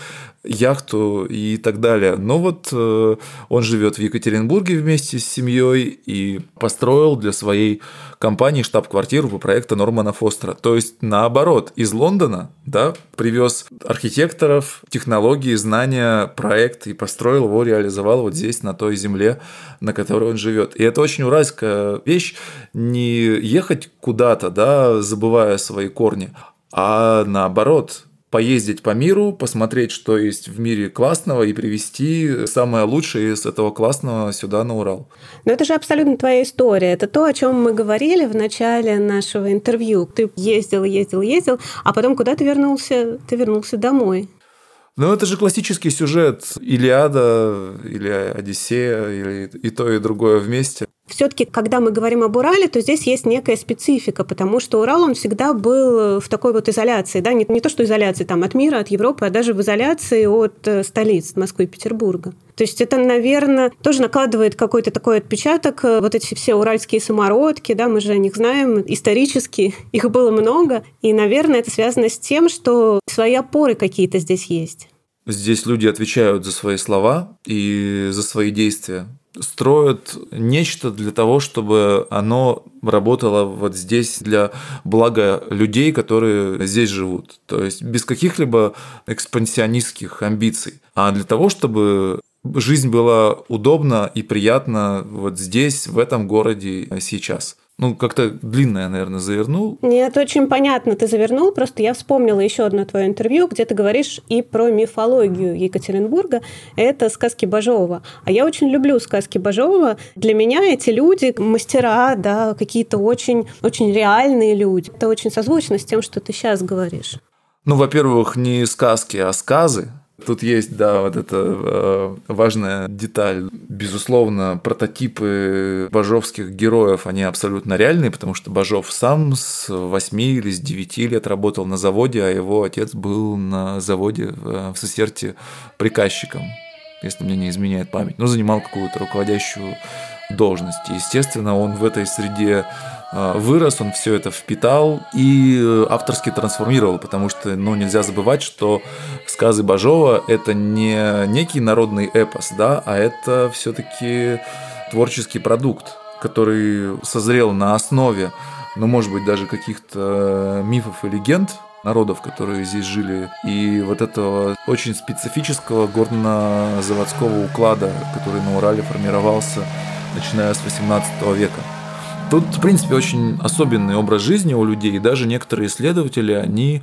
яхту и так далее. Но вот э, он живет в Екатеринбурге вместе с семьей и построил для своей компании штаб-квартиру по проекту Нормана Фостера. То есть наоборот, из Лондона да, привез архитекторов, технологии, знания, проект и построил его, реализовал вот здесь, на той земле, на которой он живет. И это очень уральская вещь, не ехать куда-то, да, забывая свои корни, а наоборот, поездить по миру, посмотреть, что есть в мире классного и привести самое лучшее из этого классного сюда на Урал. Но это же абсолютно твоя история. Это то, о чем мы говорили в начале нашего интервью. Ты ездил, ездил, ездил, а потом куда ты вернулся? Ты вернулся домой. Ну, это же классический сюжет Илиада или Одиссея, или и то, и другое вместе все-таки, когда мы говорим об Урале, то здесь есть некая специфика, потому что Урал, он всегда был в такой вот изоляции, да, не, не то что изоляции там от мира, от Европы, а даже в изоляции от э, столиц Москвы и Петербурга. То есть это, наверное, тоже накладывает какой-то такой отпечаток. Э, вот эти все уральские самородки, да, мы же о них знаем исторически, их было много, и, наверное, это связано с тем, что свои опоры какие-то здесь есть. Здесь люди отвечают за свои слова и за свои действия строят нечто для того, чтобы оно работало вот здесь для блага людей, которые здесь живут. То есть без каких-либо экспансионистских амбиций, а для того, чтобы жизнь была удобна и приятна вот здесь, в этом городе сейчас. Ну, как-то длинное, наверное, завернул. Нет, очень понятно, ты завернул. Просто я вспомнила еще одно твое интервью, где ты говоришь и про мифологию Екатеринбурга. Это сказки Бажова. А я очень люблю сказки Бажова. Для меня эти люди, мастера, да, какие-то очень, очень реальные люди. Это очень созвучно с тем, что ты сейчас говоришь. Ну, во-первых, не сказки, а сказы. Тут есть, да, вот эта э, важная деталь. Безусловно, прототипы бажовских героев, они абсолютно реальные, потому что Бажов сам с 8 или с 9 лет работал на заводе, а его отец был на заводе в Сосерте приказчиком, если мне не изменяет память. Ну, занимал какую-то руководящую должность. Естественно, он в этой среде а, вырос, он все это впитал и э, авторски трансформировал, потому что ну, нельзя забывать, что сказы Бажова – это не некий народный эпос, да, а это все-таки творческий продукт, который созрел на основе, ну, может быть, даже каких-то мифов и легенд, народов, которые здесь жили, и вот этого очень специфического горно-заводского уклада, который на Урале формировался начиная с 18 века. Тут, в принципе, очень особенный образ жизни у людей, и даже некоторые исследователи, они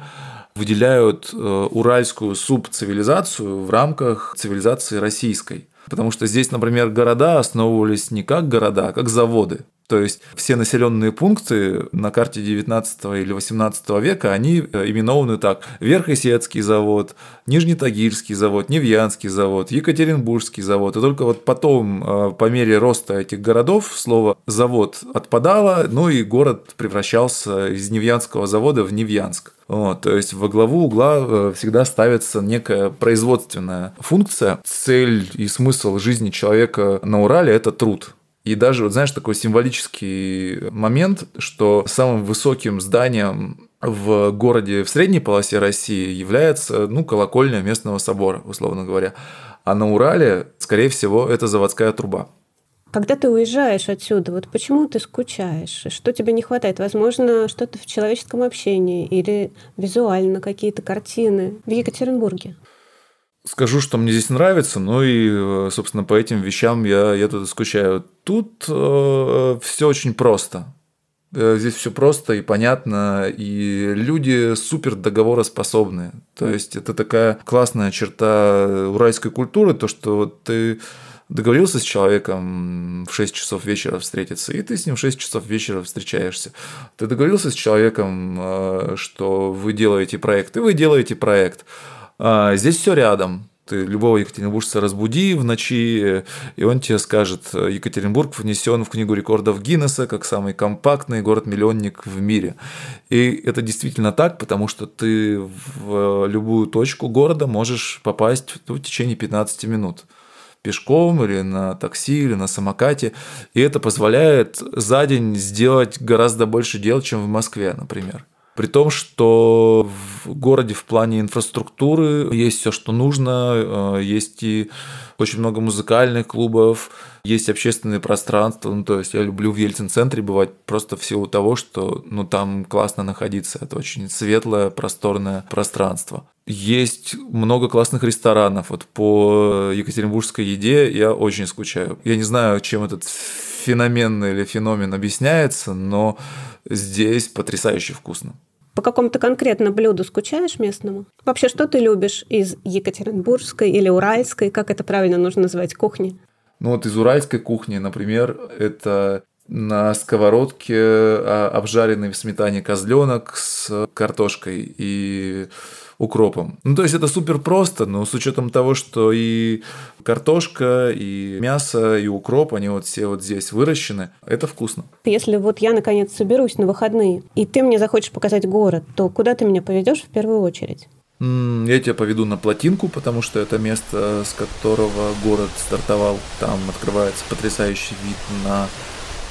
выделяют э, уральскую субцивилизацию в рамках цивилизации российской. Потому что здесь, например, города основывались не как города, а как заводы. То есть все населенные пункты на карте 19 или 18 века, они э, именованы так. Верхосецкий завод, Нижнетагильский завод, Невьянский завод, Екатеринбургский завод. И только вот потом, э, по мере роста этих городов, слово «завод» отпадало, ну и город превращался из Невьянского завода в Невьянск. Вот, то есть во главу угла э, всегда ставится некая производственная функция. Цель и смысл жизни человека на Урале – это труд. И даже, вот знаешь, такой символический момент, что самым высоким зданием в городе в средней полосе России является ну, колокольня местного собора, условно говоря. А на Урале, скорее всего, это заводская труба. Когда ты уезжаешь отсюда, вот почему ты скучаешь? Что тебе не хватает? Возможно, что-то в человеческом общении или визуально какие-то картины в Екатеринбурге? Скажу, что мне здесь нравится, ну и, э, собственно, по этим вещам я, я тут скучаю. Тут э, все очень просто. Э, здесь все просто и понятно, и люди супер договороспособные. То есть это такая классная черта уральской культуры, то, что ты договорился с человеком в 6 часов вечера встретиться, и ты с ним в 6 часов вечера встречаешься. Ты договорился с человеком, э, что вы делаете проект, и вы делаете проект. А, здесь все рядом. Ты любого екатеринбуржца разбуди в ночи, и он тебе скажет, Екатеринбург внесен в книгу рекордов Гиннесса как самый компактный город-миллионник в мире. И это действительно так, потому что ты в любую точку города можешь попасть в течение 15 минут пешком или на такси или на самокате. И это позволяет за день сделать гораздо больше дел, чем в Москве, например. При том, что в городе в плане инфраструктуры есть все, что нужно, э, есть и очень много музыкальных клубов, есть общественные пространства. Ну, то есть я люблю в Ельцин-центре бывать просто в силу того, что ну, там классно находиться. Это очень светлое, просторное пространство. Есть много классных ресторанов. Вот по екатеринбургской еде я очень скучаю. Я не знаю, чем этот феномен или феномен объясняется, но здесь потрясающе вкусно. По какому-то конкретно блюду скучаешь местному? Вообще, что ты любишь из екатеринбургской или уральской, как это правильно нужно называть, кухни? Ну вот из уральской кухни, например, это на сковородке а, обжаренный в сметане козленок с картошкой и укропом. Ну, то есть это супер просто, но с учетом того, что и картошка, и мясо, и укроп, они вот все вот здесь выращены, это вкусно. Если вот я наконец соберусь на выходные, и ты мне захочешь показать город, то куда ты меня поведешь в первую очередь? Я тебя поведу на плотинку, потому что это место, с которого город стартовал. Там открывается потрясающий вид на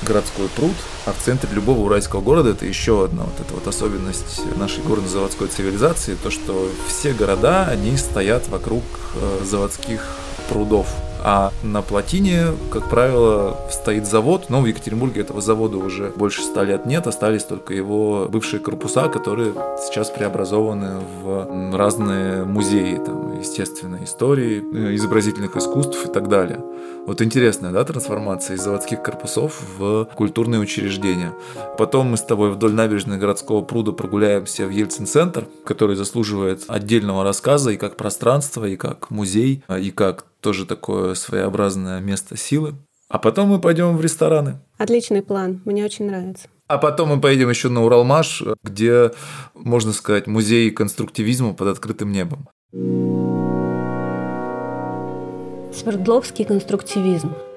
городской пруд, а в центре любого уральского города это еще одна вот эта вот особенность нашей горно-заводской цивилизации, то что все города, они стоят вокруг э, заводских прудов. А на плотине, как правило, стоит завод, но в Екатеринбурге этого завода уже больше ста лет нет, остались только его бывшие корпуса, которые сейчас преобразованы в разные музеи, там, естественной истории, э, изобразительных искусств и так далее. Вот интересная, да, трансформация из заводских корпусов в культурные учреждения. Потом мы с тобой вдоль набережной городского пруда прогуляемся в Ельцин-центр, который заслуживает отдельного рассказа и как пространство, и как музей, и как тоже такое своеобразное место силы. А потом мы пойдем в рестораны. Отличный план, мне очень нравится. А потом мы поедем еще на Уралмаш, где, можно сказать, музей конструктивизма под открытым небом. Свердловский конструктивизм –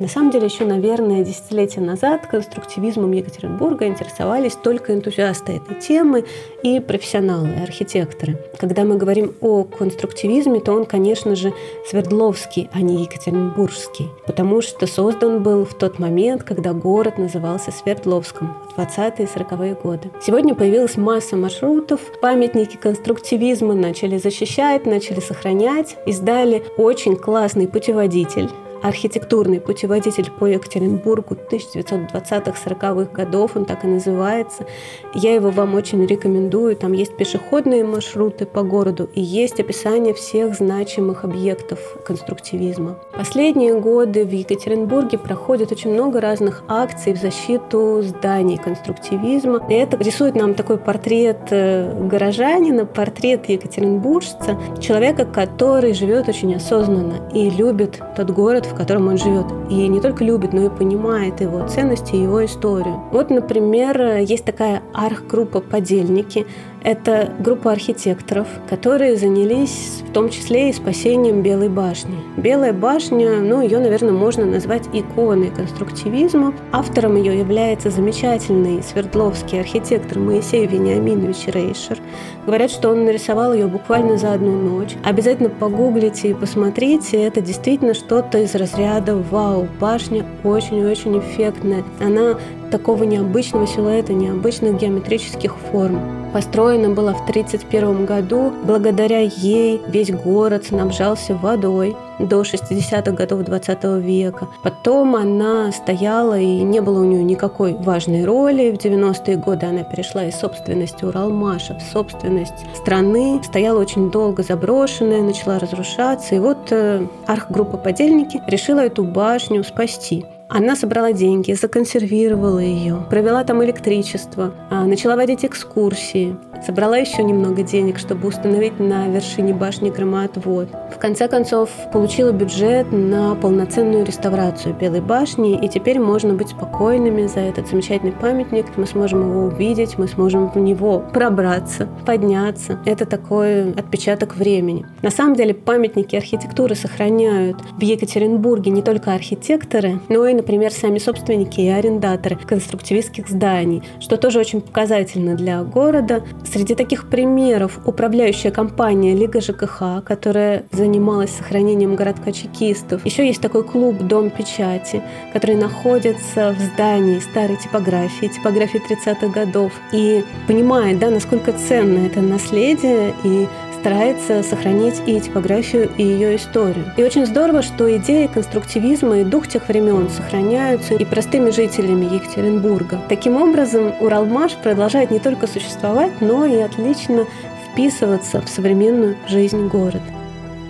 на самом деле, еще, наверное, десятилетия назад конструктивизмом Екатеринбурга интересовались только энтузиасты этой темы и профессионалы, архитекторы. Когда мы говорим о конструктивизме, то он, конечно же, Свердловский, а не Екатеринбургский, потому что создан был в тот момент, когда город назывался Свердловском, в 20-е и 40-е годы. Сегодня появилась масса маршрутов, памятники конструктивизма начали защищать, начали сохранять, издали очень классный путеводитель архитектурный путеводитель по Екатеринбургу 1920-40-х годов, он так и называется. Я его вам очень рекомендую. Там есть пешеходные маршруты по городу и есть описание всех значимых объектов конструктивизма. Последние годы в Екатеринбурге проходит очень много разных акций в защиту зданий конструктивизма. И это рисует нам такой портрет э, горожанина, портрет екатеринбуржца, человека, который живет очень осознанно и любит тот город, в котором он живет. И не только любит, но и понимает его ценности и его историю. Вот, например, есть такая арх-группа «Подельники», это группа архитекторов, которые занялись в том числе и спасением Белой башни. Белая башня, ну, ее, наверное, можно назвать иконой конструктивизма. Автором ее является замечательный свердловский архитектор Моисей Вениаминович Рейшер. Говорят, что он нарисовал ее буквально за одну ночь. Обязательно погуглите и посмотрите. Это действительно что-то из разряда «Вау, башня очень-очень эффектная». Она такого необычного силуэта, необычных геометрических форм. Построена была в 1931 году. Благодаря ей весь город снабжался водой до 60-х годов 20 века. Потом она стояла, и не было у нее никакой важной роли. В 90-е годы она перешла из собственности Уралмаша в собственность страны. Стояла очень долго заброшенная, начала разрушаться. И вот э, архгруппа «Подельники» решила эту башню спасти. Она собрала деньги, законсервировала ее, провела там электричество, а, начала водить экскурсии, собрала еще немного денег, чтобы установить на вершине башни громоотвод. В конце концов, получила бюджет на полноценную реставрацию Белой башни, и теперь можно быть спокойными за этот замечательный памятник. Мы сможем его увидеть, мы сможем в него пробраться, подняться. Это такой отпечаток времени. На самом деле памятники архитектуры сохраняют в Екатеринбурге не только архитекторы, но и например, сами собственники и арендаторы конструктивистских зданий, что тоже очень показательно для города. Среди таких примеров управляющая компания Лига ЖКХ, которая занималась сохранением городка чекистов. Еще есть такой клуб «Дом печати», который находится в здании старой типографии, типографии 30-х годов. И понимает, да, насколько ценно это наследие и старается сохранить и типографию, и ее историю. И очень здорово, что идеи конструктивизма и дух тех времен сохраняются и простыми жителями Екатеринбурга. Таким образом, Уралмаш продолжает не только существовать, но и отлично вписываться в современную жизнь города.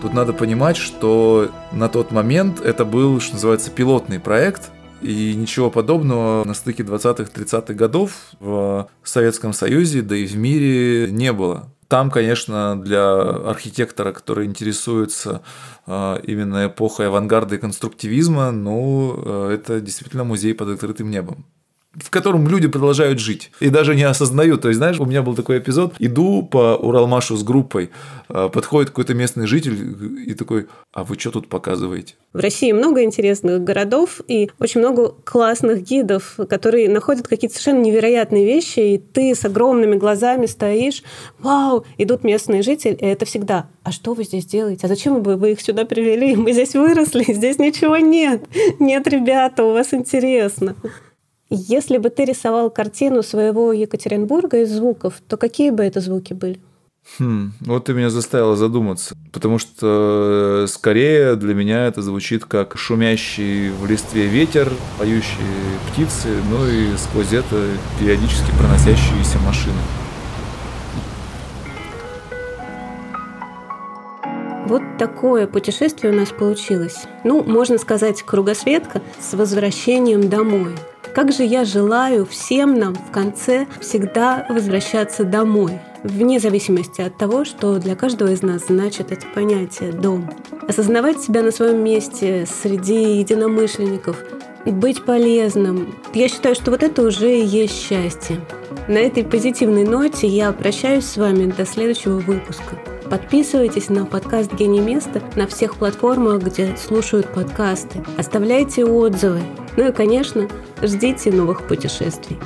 Тут надо понимать, что на тот момент это был, что называется, пилотный проект, и ничего подобного на стыке 20-30-х годов в Советском Союзе, да и в мире не было. Там, конечно, для архитектора, который интересуется э, именно эпохой авангарда и конструктивизма, ну, э, это действительно музей под открытым небом в котором люди продолжают жить и даже не осознают. То есть, знаешь, у меня был такой эпизод, иду по Уралмашу с группой, а, подходит какой-то местный житель и такой, а вы что тут показываете? В России много интересных городов и очень много классных гидов, которые находят какие-то совершенно невероятные вещи, и ты с огромными глазами стоишь, вау, идут местные жители, и это всегда, а что вы здесь делаете? А зачем вы, вы их сюда привели? Мы здесь выросли, здесь ничего нет. Нет, ребята, у вас интересно. Если бы ты рисовал картину своего Екатеринбурга из звуков, то какие бы это звуки были? Хм, вот ты меня заставила задуматься, потому что э, скорее для меня это звучит как шумящий в листве ветер, поющие птицы, ну и сквозь это периодически проносящиеся машины. Вот такое путешествие у нас получилось. Ну, можно сказать, кругосветка с возвращением домой. Как же я желаю всем нам в конце всегда возвращаться домой, вне зависимости от того, что для каждого из нас значит это понятие «дом». Осознавать себя на своем месте среди единомышленников, быть полезным. Я считаю, что вот это уже и есть счастье. На этой позитивной ноте я прощаюсь с вами до следующего выпуска. Подписывайтесь на подкаст «Гений места» на всех платформах, где слушают подкасты. Оставляйте отзывы. Ну и, конечно, ждите новых путешествий.